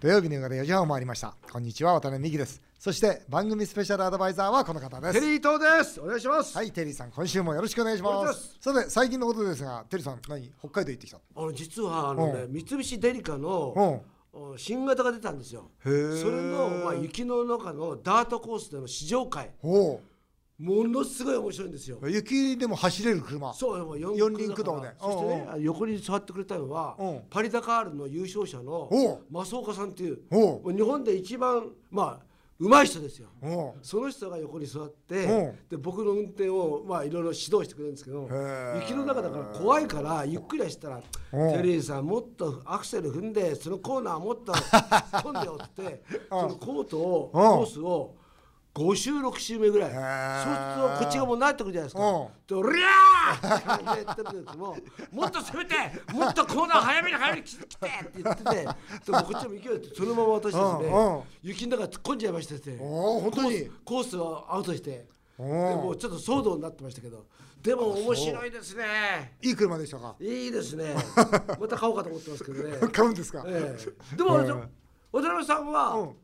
土曜日の夕方4時半を回りました。こんにちは渡辺美希です。そして番組スペシャルアドバイザーはこの方です。テリー東です。お願いします。はいテリーさん今週もよろしくお願いします。さて最近のことですがテリーさん何？北海道行ってきた？あの実はあのね三菱デリカのお新型が出たんですよ。それのまあ雪の中のダートコースでの試乗会。おものすごい面白いんですよ。お雪でも走れる車。そう四四輪駆動でそしてねうん横に座ってくれたのはうん。パリダカールの優勝者のおう。増岡さんっていう日本で一番まあ上手い人ですよ。おう。その人が横に座ってう。んで僕の運転をまあいろいろ指導してくれるんですけど雪の中だから怖いからゆっくり走ったら「う。んテリーさんもっとアクセル踏んでそのコーナーもっと突っ込んでよ」って そのコートをうん。コースを5周6周目ぐらい。へそうー。するとこっちがもう慣れてくるじゃないですか。うん。で「おりゃー!」って言ってるんももっと攻めてもっとコーナー早めに早めに来てって言ってて。でもこっちも勢いってそのまま私ですね雪の中突っ込んじゃいましてですね。おお本当に。コースをアウトしておでもちょっと騒動になってましたけど。でも面白いですね。いい車でしたか？いいですね。また買おうかと思ってますけどね、買うんですか？ええ、でも、うん渡辺さんは、うん。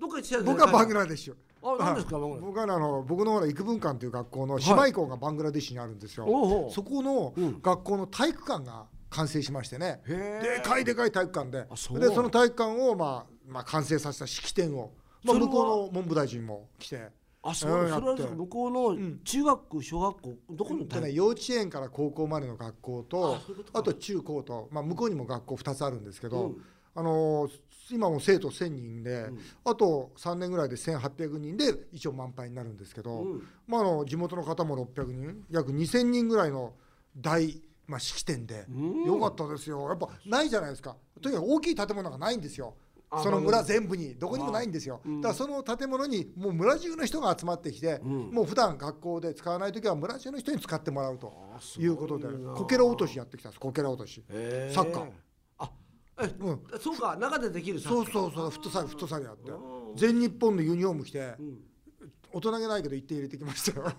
どっか行ってきたん僕はバングララデシュあ何ですか僕はねあの僕のほら育文館という学校の姉妹校がバングラデシュにあるんですよ、おうほう。そこのうん。学校の体育館が完成しましてね、へえ。でかいでかい体育館で。あそう。でその体育館を、まあ、まあ完成させた式典を、まあ、向こうの文部大臣も来て。あそう。うんそれは向こうの中学小学校どこのでね、幼稚園から高校までの学校とあとか。あと中高と、まあ、向こうにも学校2つあるんですけど、うん。あのー今も生徒1,000人で、ん。あと3年ぐらいで1,800人で一応満杯になるんですけど、うん。まあ、あの地元の方も600人約2,000人ぐらいの大、まあ、式典で、うん。よかったですよ。やっぱないじゃないですか。とにかく大きい建物がないんですよ。あその村全部に。どこにもないんですよ、うん。だからその建物にもう村中の人が集まってきて、うん。もう普段学校で使わない時は村中の人に使ってもらうということでこけら落としやってきたんです。こけら落とし。サッカー。あえ、うん。そうか中でできるそうそうそうフットサルフットサルやって。うん全日本のユニフォーム着てうん。大人げないけど1点入れてきましたよ。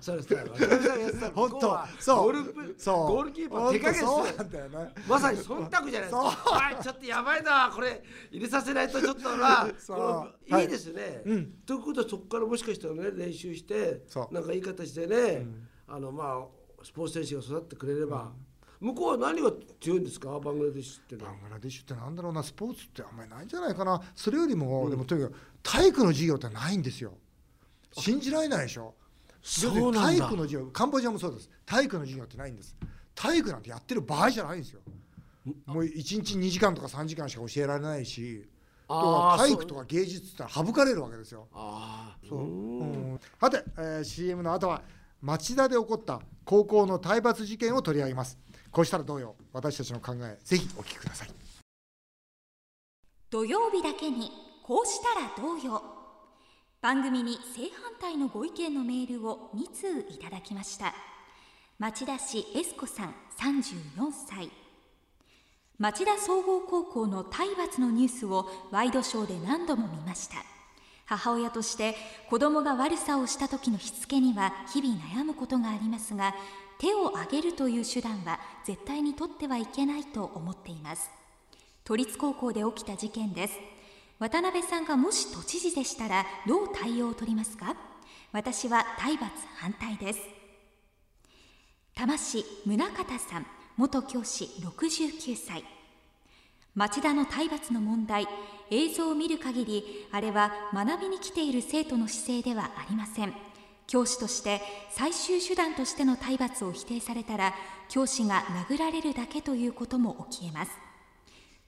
そうです本当。そう。ゴールプそう。ゴールキーパー手加減そうなんだよね。まさに忖度じゃないですそう。か。はい、ちょっとやばいな、これ入れさせないとちょっとな、いいいですね。うん。ということはそこからもしかしたらね練習してなんかいい形でね、あのまあスポーツ選手が育ってくれれば、向こうは何が強いんですか？バングラデシュってバングラデシュってなんだろうな。スポーツってあんまりないんじゃないかな。それよりも、でもとにかく体育の授業ってないんですよ。信じられないでしょ。そう体育の授業。カンボジアもそうです。体育の授業ってないんです。体育なんてやってる場合じゃないんですよ。もう1日2時間とか3時間しか教えられないし。体育とか芸術って省かれるわけですよ。ああ、そう。うん。うん。さて、えー CM の後は町田で起こった高校の体罰事件を取り上げますこうしたらどうよ。私たちの考えぜひお聞きください。土曜日だけにこうしたらどうよ。番組に正反対のご意見のメールを2通いただきました。町田市エスコさん34歳。町田総合高校の体罰のニュースをワイドショーで何度も見ました。母親として子供が悪さをした時のしつけには日々悩むことがありますが手を挙げるという手段は絶対に取ってはいけないと思っています。都立高校で起きた事件です。渡辺さんがもし都知事でしたらどう対応を取りますか？私は体罰反対です。多摩市宗像さん元教師69歳。町田の体罰の問題映像を見る限りあれは学びに来ている生徒の姿勢ではありません。教師として最終手段としての体罰を否定されたら教師が殴られるだけということも起きえます。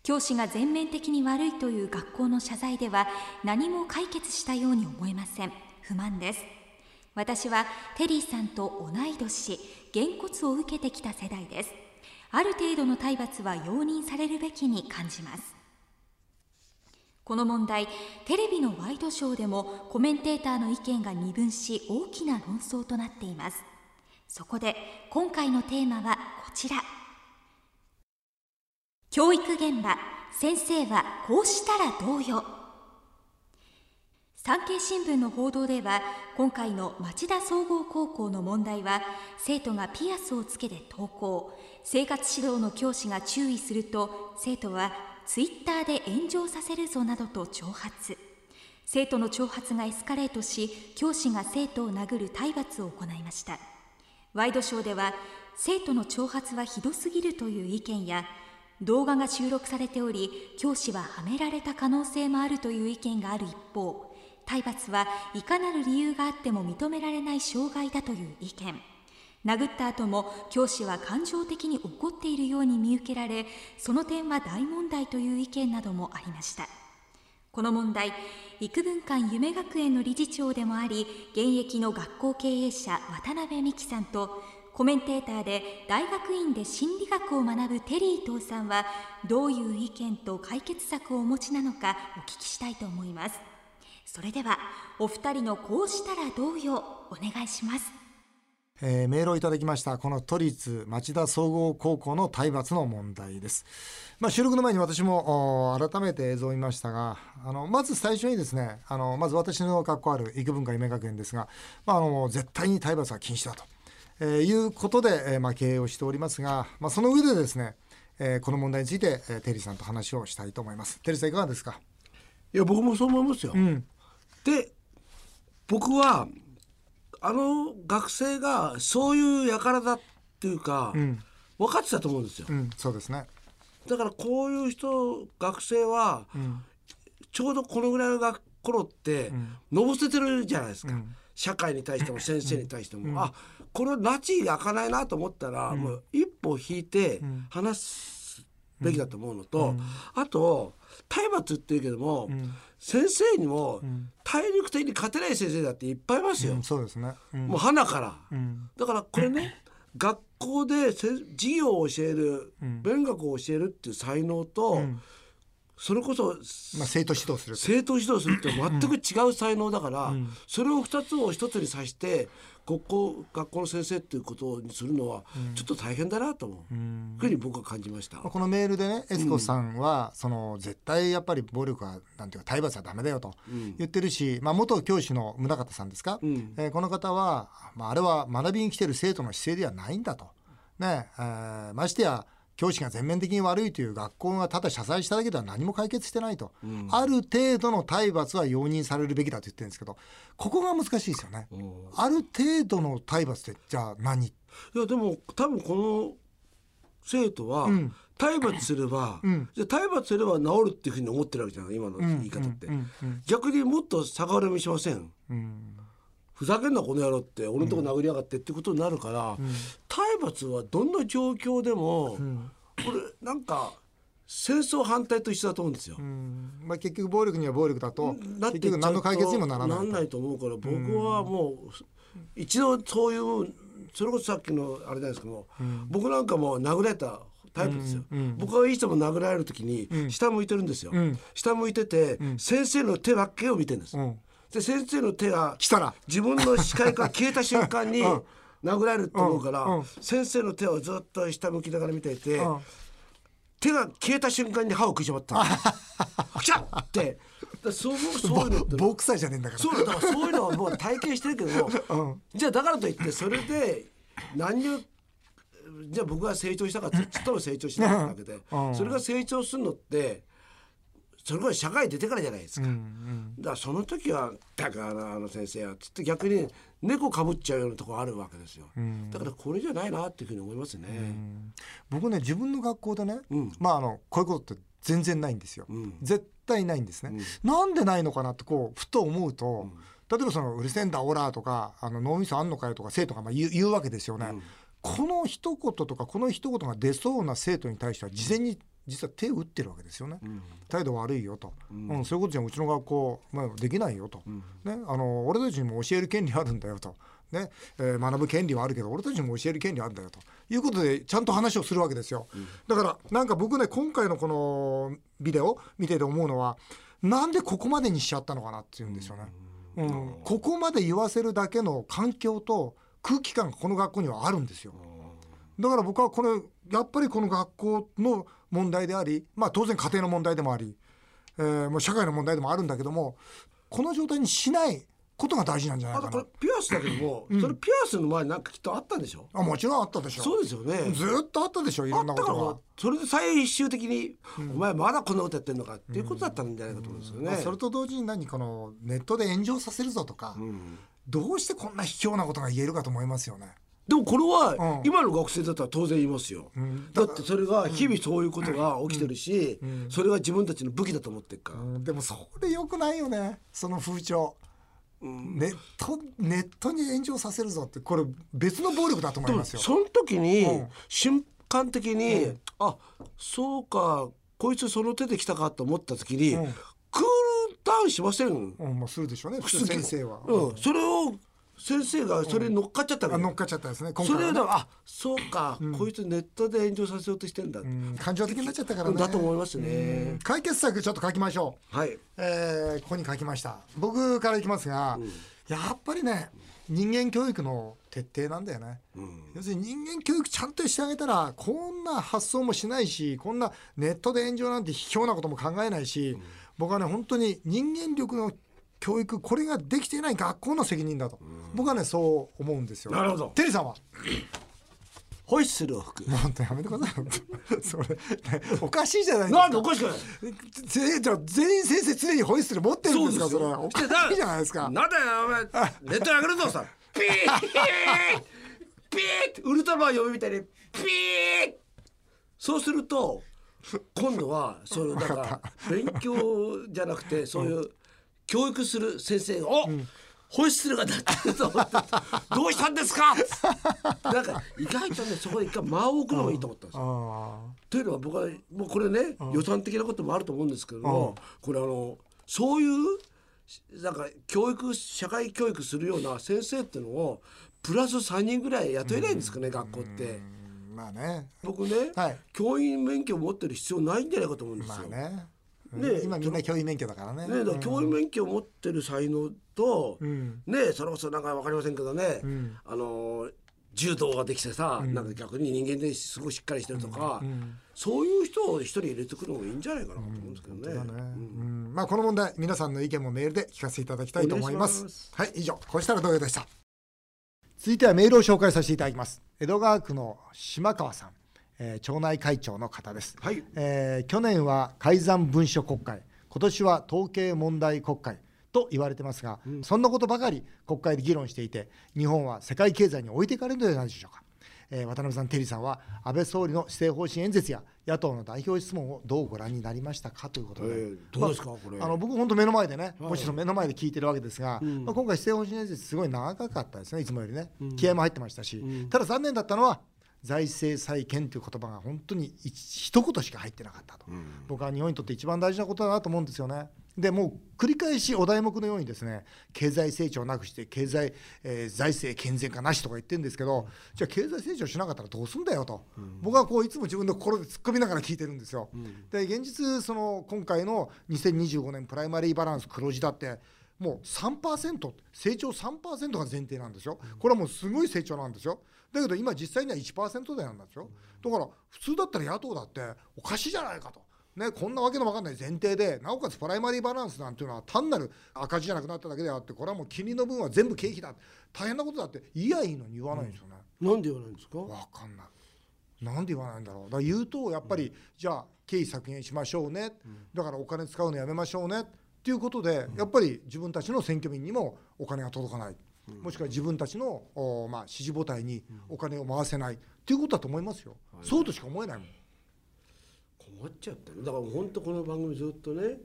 教師が全面的に悪いという学校の謝罪では何も解決したように思えません。不満です。私はテリーさんと同い年げんこつを受けてきた世代です。ある程度の体罰は容認されるべきに感じます。この問題テレビのワイドショーでもコメンテーターの意見が二分し大きな論争となっています。そこで今回のテーマはこちら。教育現場先生はこうしたらどうよ。産経新聞の報道では今回の町田総合高校の問題は生徒がピアスをつけて登校。生活指導の教師が注意すると生徒はツイッターで炎上させるぞなどと挑発。生徒の挑発がエスカレートし教師が生徒を殴る体罰を行いました。ワイドショーでは生徒の挑発はひどすぎるという意見や動画が収録されており教師ははめられた可能性もあるという意見がある一方体罰はいかなる理由があっても認められない障害だという意見。殴った後も教師は感情的に怒っているように見受けられその点は大問題という意見などもありました。この問題育文館夢学園の理事長でもあり現役の学校経営者渡辺美樹さんとコメンテーターで大学院で心理学を学ぶテリー伊藤さんはどういう意見と解決策をお持ちなのかお聞きしたいと思います。それではお二人のこうしたらどうよお願いします。えーメールをいただきましたこの都立町田総合高校の体罰の問題です、まあ、収録の前に私もお改めて映像を見ましたがあのまず最初にですねあのまず私の学校ある育文化夢学園ですが、まあ、あの絶対に体罰は禁止だと、えーいうことで、えーまあ、経営をしておりますが、まあ、その上でですね、えーこの問題について、えーテリーさんと話をしたいと思います。テリーさんいかがですか？いや僕もそう思いますよ、うん。で僕はあの学生がそういう輩だっていうか、うん。分かってたと思うんですよ。うんそうですね。だからこういう人学生はうん。ちょうどこのぐらいの学頃ってん。のぼせてるじゃないですか、うん。社会に対しても先生に対しても、うん。あこれ拉致が開かないなと思ったら、もう一歩引いてん。話すべきだと思うのと、うん。あと体罰って言うけども、ん先生にもん。体力的に勝てない先生だっていっぱいいますよ、うんそうですね。うん。もう花から。うん。だからこれね 学校でせ授業を教える、ん。勉学を教えるっていう才能と、んそれこそまあ、生徒指導する。生徒指導するって 全く違う才能だから、ん。それを2つを1つにさして学校学校の先生っていうことにするのはちょっと大変だなと思う、ん。ふうに僕は感じました。このメールでねエスコさんは、その絶対やっぱり暴力はなんていうか体罰はダメだよとん。言ってるし、まあ、元教師の宗像さんですか、ん。えーこの方は、まあ、あれは学びに来てる生徒の姿勢ではないんだと。ねえーましてや教師が全面的に悪いという学校がただ謝罪しただけでは何も解決してないと、ある程度の体罰は容認されるべきだと言ってるんですけどここが難しいですよね。ある程度の体罰ってじゃあ何？いやでも多分この生徒は、ん。体罰すれば、ん。じゃあ体罰すれば治るっていうふうに思ってるわけじゃない今の言い方って、うんうんうん。逆にもっと逆恨みしません？うんふざけんなこの野郎って俺のとこ殴りやがってってことになるから、体罰はどんな状況でも、これなんか戦争反対と一緒だと思うんですよ。うん。まあ、結局暴力には暴力だとだって結局何の解決にもならないと。なんないと思うから僕はもう一度そういうそれこそさっきのあれなんですけども、僕なんかも殴られたタイプですよ、僕はいつも殴られる時に下向いてるんですよ、ん。下向いてて、先生の手ばっけを見てるんです、うんで先生の手が来たら自分の視界から消えた瞬間にうん。殴られると思うから、うん。うん。先生の手をずっと下向きながら見ていて、うん。手が消えた瞬間に歯を食いしばったの。くしゃって。だそうそういうのってボクサーじゃねえんだから。そうだからそういうのはもう体験してるけども、うん。じゃあだからといってそれで何をじゃあ僕が成長したかってちっとも成長しなかったわけで、うん。それが成長するのってそれこそ社会出てからじゃないですか。うんうん。だからその時は「だからあの先生は」つって逆に猫かぶっちゃうようなところあるわけですよ、だからこれじゃないなっていうふうに思いますね。僕ね自分の学校でね、うん。まああのこういうことって全然ないんですよ、ん。絶対ないんですね、なんでないのかなってこうふと思うと、例えばそのうるせえんだオラとかあの脳みそあんのかよとか生徒がまあ言う言うわけですよね、この一言とかこの一言が出そうな生徒に対しては事前に実は手を打ってるわけですよね、態度悪いよと、うん。そういうことじゃうちの学校、まあ、できないよと、ね、あの俺たちにも教える権利あるんだよと、ねえー学ぶ権利はあるけど俺たちにも教える権利あるんだよと。いうことでちゃんと話をするわけですよ、だからなんか僕ね今回のこのビデオ見てて思うのはなんでここまでにしちゃったのかなっていうんですよね、うん。ここまで言わせるだけの環境と空気感がこの学校にはあるんですよ。だから僕はこれやっぱりこの学校の問題であり、まあ、当然家庭の問題でもあり、えーもう社会の問題でもあるんだけどもこの状態にしないことが大事なんじゃないあとこれかなピアスだけども、それピアスの前になんかきっとあったんでしょ？あもちろんあったでしょ。そうですよね。ずーっとあったでしょいろんなことが。それで最終的に、お前まだこんなことやってんのかっていうことだったんじゃないかと思うんですよね、まあ、それと同時に何このネットで炎上させるぞとか、どうしてこんな卑怯なことが言えるかと思いますよね。でもこれはうん。今の学生だったら当然言いますよ、ん。だってそれが日々そういうことが起きてるし、それが自分たちの武器だと思ってるか。ら、うん。でもそれ良くないよね。その風潮。ネットネットに炎上させるぞってこれ別の暴力だと思でいますよ。もその時に、うん。瞬間的に、あそうかこいつその手で来たかと思った時に、うん。クールダウンしません、うん。うん、まあするでしょうね。普通先生は。それを先生がそれに乗っかっちゃったから、あ乗っかっちゃったですね今それであそうか、こいつネットで炎上させようとしてんだ、うん。感情的になっちゃったからね。だと思いますね、解決策ちょっと書きましょう。はい。えーここに書きました。僕からいきますが、やっぱりね人間教育の徹底なんだよね、要するに人間教育ちゃんとしてあげたらこんな発想もしないしこんなネットで炎上なんて卑怯なことも考えないし、僕はね本当に人間力の教育これができていない学校の責任だと、僕はねそう思うんですよ。なるほど。テリーさんは？ホイッスルを吹く。本当やめてください。それ、ねおかしいじゃないですか。なんでおかしくない？ぜじゃあ全員先生常にホイッスル持ってるんですか？それ。おかしいじゃないですか。なんだよお前。ネットに上げるぞさ。ピーピーってウルトラマン呼ぶみたいにピーそうすると今度はそのなんか勉強じゃなくてそういう教育する先生が「おホイッスルが鳴ってると思って「どうしたんですか?」なんか意外とねそこで一回間を置くのがいいと思ったんですよ。あというのは僕はもうこれね、予算的なこともあると思うんですけども、これあのそういうなんか教育社会教育するような先生っていうのをプラス3人ぐらい雇えないんですかね、学校って。ーまあね。僕ね、はい。教員免許を持ってる必要ないんじゃないかと思うんですまあよ。ねね。今みんな教員免許だからね。ね、ら教員免許を持ってる才能と、ん。ねそれこそなんかわかりませんけどね、ん。あの柔道ができてさ、なんか逆に人間ですごいしっかりしてるとか、そういう人を一人入れてくるのもいいんじゃないかなと思うんですけどね。まあこの問題皆さんの意見もメールで聞かせていただきたいと思います。いしますはい以上。こうしたらどうよでした？続いてはメールを紹介させていただきます。江戸川区の島川さん、えー町内会長の方です、はい。えー去年は改ざん文書国会。今年は統計問題国会と言われてますが、そんなことばかり国会で議論していて日本は世界経済に置いていかれるのではないでしょうか、えー渡辺さん、テリーさんは安倍総理の施政方針演説や野党の代表質問をどうご覧になりましたかということで、えーどうですかまあこれ。あの僕、本当目の前でね、もちろん目の前で聞いてるわけですが、まあ、今回、施政方針演説、すごい長かったですね、いつもよりね、気合も入ってましたし、ただ残念だったのは、財政再建という言葉が本当に一一言しか入ってなかったと、僕は日本にとって一番大事なことだなと思うんですよね。でもう繰り返しお題目のようにですね経済成長なくして経済、えー財政健全化なしとか言ってるんですけどじゃあ経済成長しなかったらどうすんだよと、僕はこういつも自分の心で突っ込みながら聞いてるんですよ。で現実その今回の2025年プライマリーバランス黒字だってもう3%成長3%が前提なんですよこれはもうすごい成長なんですよだけど今実際には1%台なんですよだから普通だったら野党だっておかしいじゃないかと。ね、こんなわけのわかんない前提でなおかつプライマリーバランスなんていうのは単なる赤字じゃなくなっただけであってこれはもう金利の分は全部経費だ大変なことだって言いやいいのに言わないんですよね。なんで言わないんですか？わかんない。なんで言わないんだろう。だから言うとやっぱり、じゃあ経費削減しましょうね。だからお金使うのやめましょうね。っていうことで、やっぱり自分たちの選挙民にもお金が届かない。もしくは自分たちのおまあ支持母体にお金を回せない。っていうことだと思いますよ。そうとしか思えないもん。困っちゃった。ねだから本当この番組ずっとね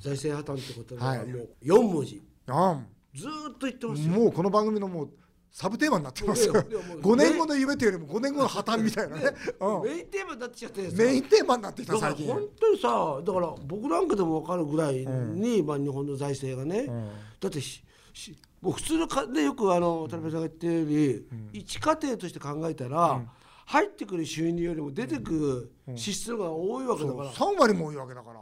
財政破綻ってことははい。もう4文字。あずーっと言ってあますよ。もうこの番組のもうサブテーマになってますよ。いやいやもう。5年後の夢というよりも5年後の破綻みたいなね。うん。メインテーマになってきちゃってメイよンテーマになってきた最近。本当にさだから僕なんかでも分かるぐらいに、まあ、日本の財政がね、だってししもう普通のかでよくあの渡辺さんが言ってるように、一家庭として考えたら、入ってくる収入よりも出てくる支出が多いわけだから。3割も多いわけだから。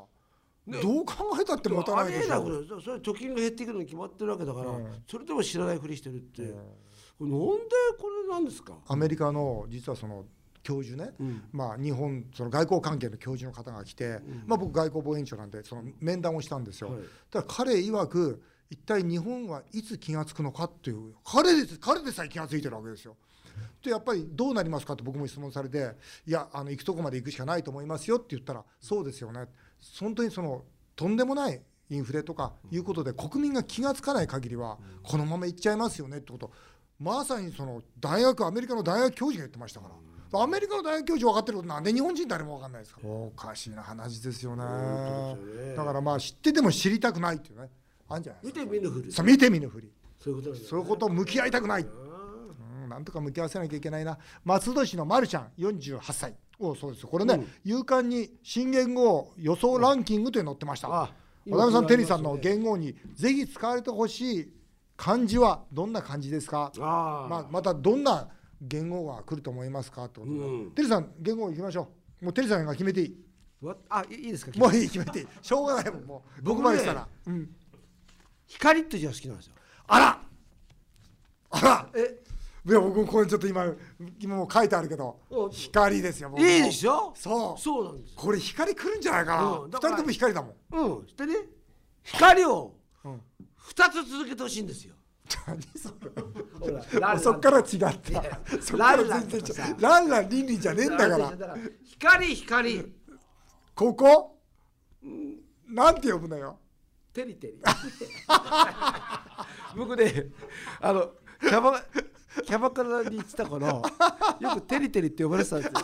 どう考えたって持たないでしょ。ありえなくそれは貯金が減っていくのに決まってるわけだから、それでも知らないふりしてるって、なんでこれなんですか？アメリカの実はその教授ね、まあ、日本その外交関係の教授の方が来て、まあ、僕外交防衛委員長なんでその面談をしたんですよ、はい。ただ彼曰く一体日本はいつ気が付くのかっていう彼で彼でさえ気が付いてるわけですよ。でやっぱりどうなりますかって僕も質問されて「いやあの行くとこまで行くしかないと思いますよ」って言ったら「そうですよね」本当にそのとんでもないインフレとかいうことで国民が気が付かない限りはこのままいっちゃいますよねってことまさにその大学アメリカの大学教授が言ってましたから。アメリカの大学教授分かってることなんで日本人誰も分かんないですかおかしいな話ですよね。だからまあ知ってても知りたくないっていうね。あんじゃない見て見ぬふりそう見て見ぬふり。そういうことね。そういうこと向き合いたくない。うんなんとか向き合わせなきゃいけないな。松戸市のまるちゃん48歳。おそうですよ。これね、うん。夕刊に新元号予想ランキングというの載ってました、あ渡辺さん、今テリーさんの元号にぜひ使われてほしい漢字はどんな漢字ですか？ああ、まあ、またどんな元号が来ると思いますか？ってこと。で、うん。テリーさん元号いきましょう。もうテリーさんが決めていい。わあいいですか？もういい決めていい。しょうがないもんもう。僕までしたら、うん、光って字が好きなんですよ。あら。あら。え？いや僕これちょっと今今もう書いてあるけどお光ですよ僕も。いいでしょ？そう。そうなんですこれ光来るんじゃないかな、二うん人とも光だもん。うんしてね。光をうん二つ続けてほしいんですよ。何そほられランそっから違った。っからランラン全然違うランラン倫理じゃねえんだから。光光ここ？なんて呼ぶのよ。テリテリ。僕ねあのキャバキャバクラに行ってた頃よくテリテリって呼ばれてたんですよ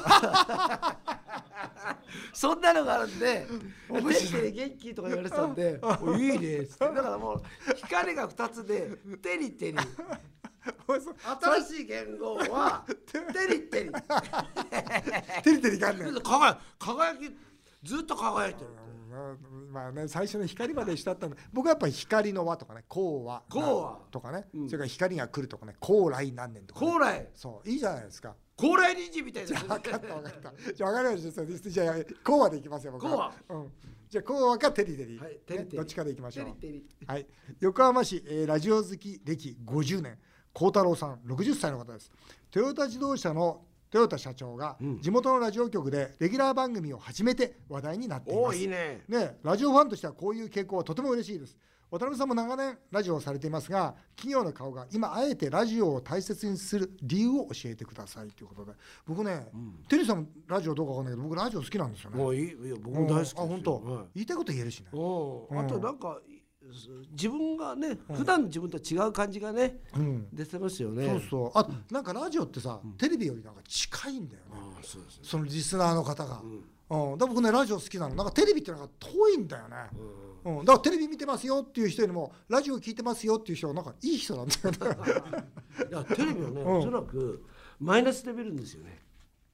そんなのがあるんで「テリテリ元気?」とか言われてたんで「おいいね」っつって。だからもう光が2つで「テリテリ」新しい言語は「テリテリ」テリテリが輝輝きずっと輝いてるうんまあね最初の光までしたったんだ僕はやっぱり光の輪とかね光和光和とかね、うん。それから光が来るとかね高来何年とか、ね、高麗。そういいじゃないですか高麗人参みたいな分かった分かった。じゃあ分かりました。じゃあ高和でいきますよ僕は。うん、じゃあ高和かテリテリ,、はいテリテリ。ねどっちかでいきましょう。テリテリ。はい、横浜市、えーラジオ好き歴50年。幸太郎さん60歳の方です。トヨタ自動車の豊田社長がうん。地元のラジオ局でレギュラー番組を始めて話題になっています。いいね。ね、ラジオファンとしてはこういう傾向はとても嬉しいです渡辺さんも長年ラジオをされていますが企業の顔が今あえてラジオを大切にする理由を教えてくださいということで。僕ね、テリーさんもラジオどうかわかんないけど僕ラジオ好きなんですよね。もういや僕も大好きですよ。あ本当、はい。言いたいこと言えるしね。うんうん。あとなんか自分がね普段の自分と違う感じがねうん。出てますよね。そうそう。あなんかラジオってさ、テレビよりなんか近いんだよね。そうですね。そのリスナーの方が、ん。うん、だから僕ねラジオ好きなの。なんかテレビってなんか遠いんだよね、うん、だからテレビ見てますよっていう人よりもラジオ聞いてますよっていう人はなんかいい人なんだよね。いやテレビはねうん。おそらくマイナスで見るんですよね。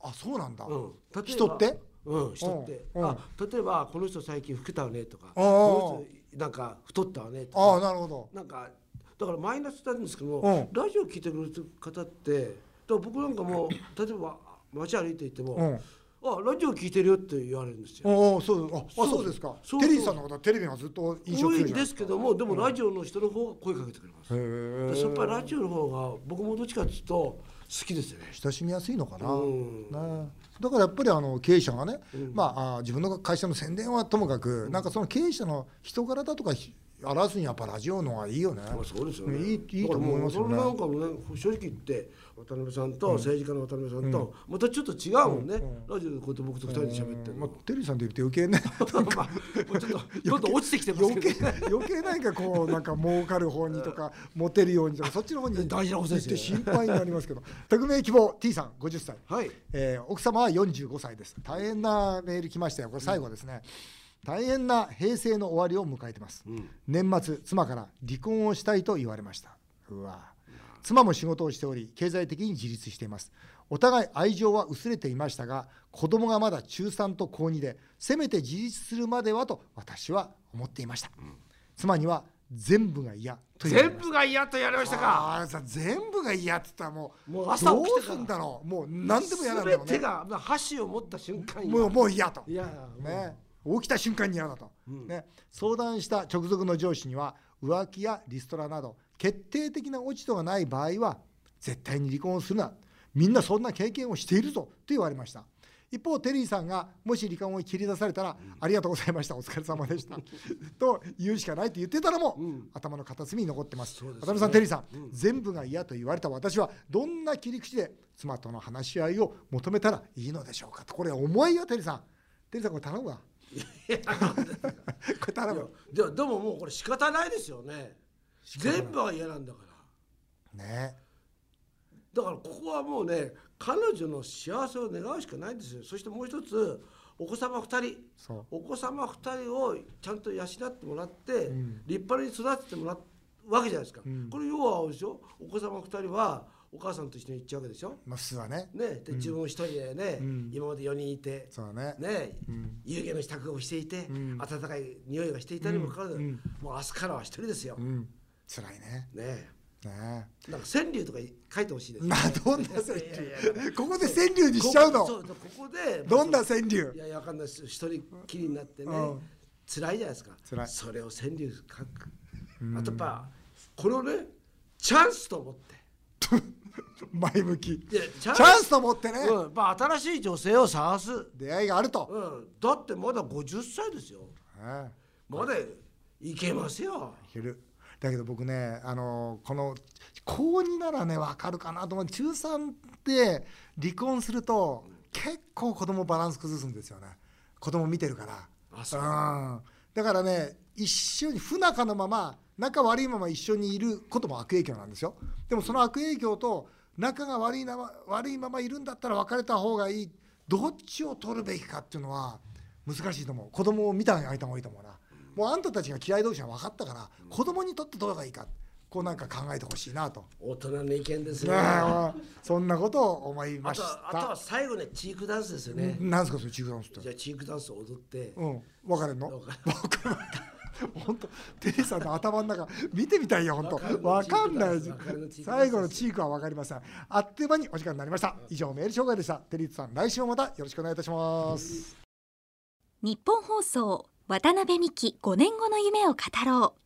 あそうなんだ、うん。例えば人って？うん人って。うん。あ例えばこの人最近老けたわねとかこの人なんか太ったわねとああかなるほど。なんかだからマイナスなんですけどうん。もラジオ聞いてくれる方ってだから僕なんかも例えば街歩いていてもうんあラジオ聞いてるよって言われるんですよ。おおそうああそう。そうですか。そうテリーさんのことはテレビがずっと印象強いじゃないですけどもでもラジオの人の方が声かけてくれます。へえやっぱりラジオの方が僕もどっちかっていうと好きですよね。親しみやすいのかな、うん。ね。だからやっぱりあの経営者がね、まああ自分の会社の宣伝はともかく、なんかその経営者の人柄だとかひ表すにやっぱラジオの方がいいよね。まあそうですよね。いいいいと思いますよね。なんかもね正直言って渡辺さんと政治家の渡辺さんとまたちょっと違うもんね。ラジオでこうやって僕と二人で喋ってるまあの。、テリーさんで言うと余計ね。ちょっとどんどん落ちてきてますけど。余計なんかこうなんか儲かる方にとか モテるようにとかそっちの方に大事なことでて心配になりますけど。匿名希望 T さん50歳、はい。えー奥様は45歳です。大変なメール来ましたよ。これ最後ですね、大変な平成の終わりを迎えてます、ん。年末妻から離婚をしたいと言われました。うわ妻も仕事をしており経済的に自立しています。お互い愛情は薄れていましたが子供がまだ中3と高2でせめて自立するまではと私は思っていました、妻には全部が嫌と言われました。全部が嫌と言われましたか？全部が嫌って言ったらもうもう朝起きてからどうすんだろう？もう何でも嫌なんだよね。全てがまあ箸を持った瞬間もうもう嫌と。いやね、起きた瞬間に嫌だと、ね、相談した直属の上司には浮気やリストラなど決定的な落ち度がない場合は絶対に離婚をするな。みんなそんな経験をしているぞ。と言われました。一方テリーさんがもし離婚を切り出されたら、ありがとうございました。お疲れ様でした。と言うしかないって言ってたのも、頭の片隅に残ってます。渡辺さんテリーさん、全部が嫌と言われた。私はどんな切り口で妻との話し合いを求めたらいいのでしょうか。とこれ重いよテリーさん。テリーさんこれ頼むわ。これ頼む。でもでももうこれ仕方ないですよね全部は嫌なんだから。ね。だからここはもうね彼女の幸せを願うしかないんですよ。そしてもう一つお子様2人。お子様2人をちゃんと養ってもらって、立派に育ててもらうわけじゃないですか、これ要はでしょ？お子様2人はお母さんと一緒に行っちゃうわけでしょ？まあ普通はね。ね、で自分一人でね、今まで4人いて、そうだね。ね、湯気の支度をしていて、温かい匂いがしていたにもかかわらず、もう明日からは一人ですよ。うん辛いね。ねねなんか川柳とか書いてほしいです、ね。まあどんな川柳？ここで川柳にしちゃうの？そうここでどんなまあ川柳？いやわかんないです。一人きりになってね、うん。辛いじゃないですか。辛い。それを川柳書く、あとやっぱこれをねチャンスと思って。前向き。でチチャンスと思ってね、うん。まあ、新しい女性を探す、出会いがあると、うん、だってまだ50歳ですよ。ねまだいけますよ。いけるだけど僕ねあのこの高2ならね分かるかなと思う。中3って離婚すると結構子供バランス崩すんですよね。子供見てるから。あだからね一緒に不仲のまま仲悪いまま一緒にいることも悪影響なんですよ。でもその悪影響と仲が悪いなま悪いままいるんだったら別れた方がいい。どっちを取るべきかっていうのは難しいと思う。子供を見てあげた方がいいと思うなもうあんたたちが嫌い同士は分かったから子供にとってどうがいいかこうなんか考えてほしいなと、大人の意見ですね。そんなことを思いましあとはあとはた最後ねチークダンスですよね、なんですかそれチークダンスって。じゃあチークダンスを踊って、うん、分かるの？わか分かる。本当テリーさんの頭の中見てみたいよ本当。分わかんない最後のチークは分かりません。あっという間にお時間になりました。以上メール紹介でした。テリーさん来週もまたよろしくお願いいたします。日本放送渡辺美希5年後の夢を語ろう。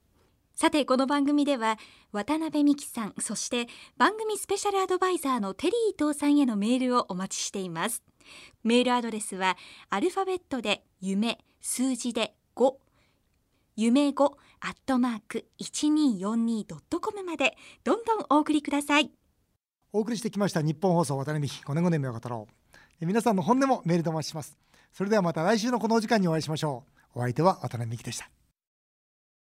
さてこの番組では渡辺美希さんそして番組スペシャルアドバイザーのテリー伊藤さんへのメールをお待ちしています。メールアドレスはアルファベットで夢数字で5夢5アットマーク 1242.com までどんどんお送りください。お送りしてきました日本放送渡辺美希5年後の夢を語ろう。え皆さんの本音もメールでお待ちします。それではまた来週のこのお時間にお会いしましょう。お相手は渡辺美希でした。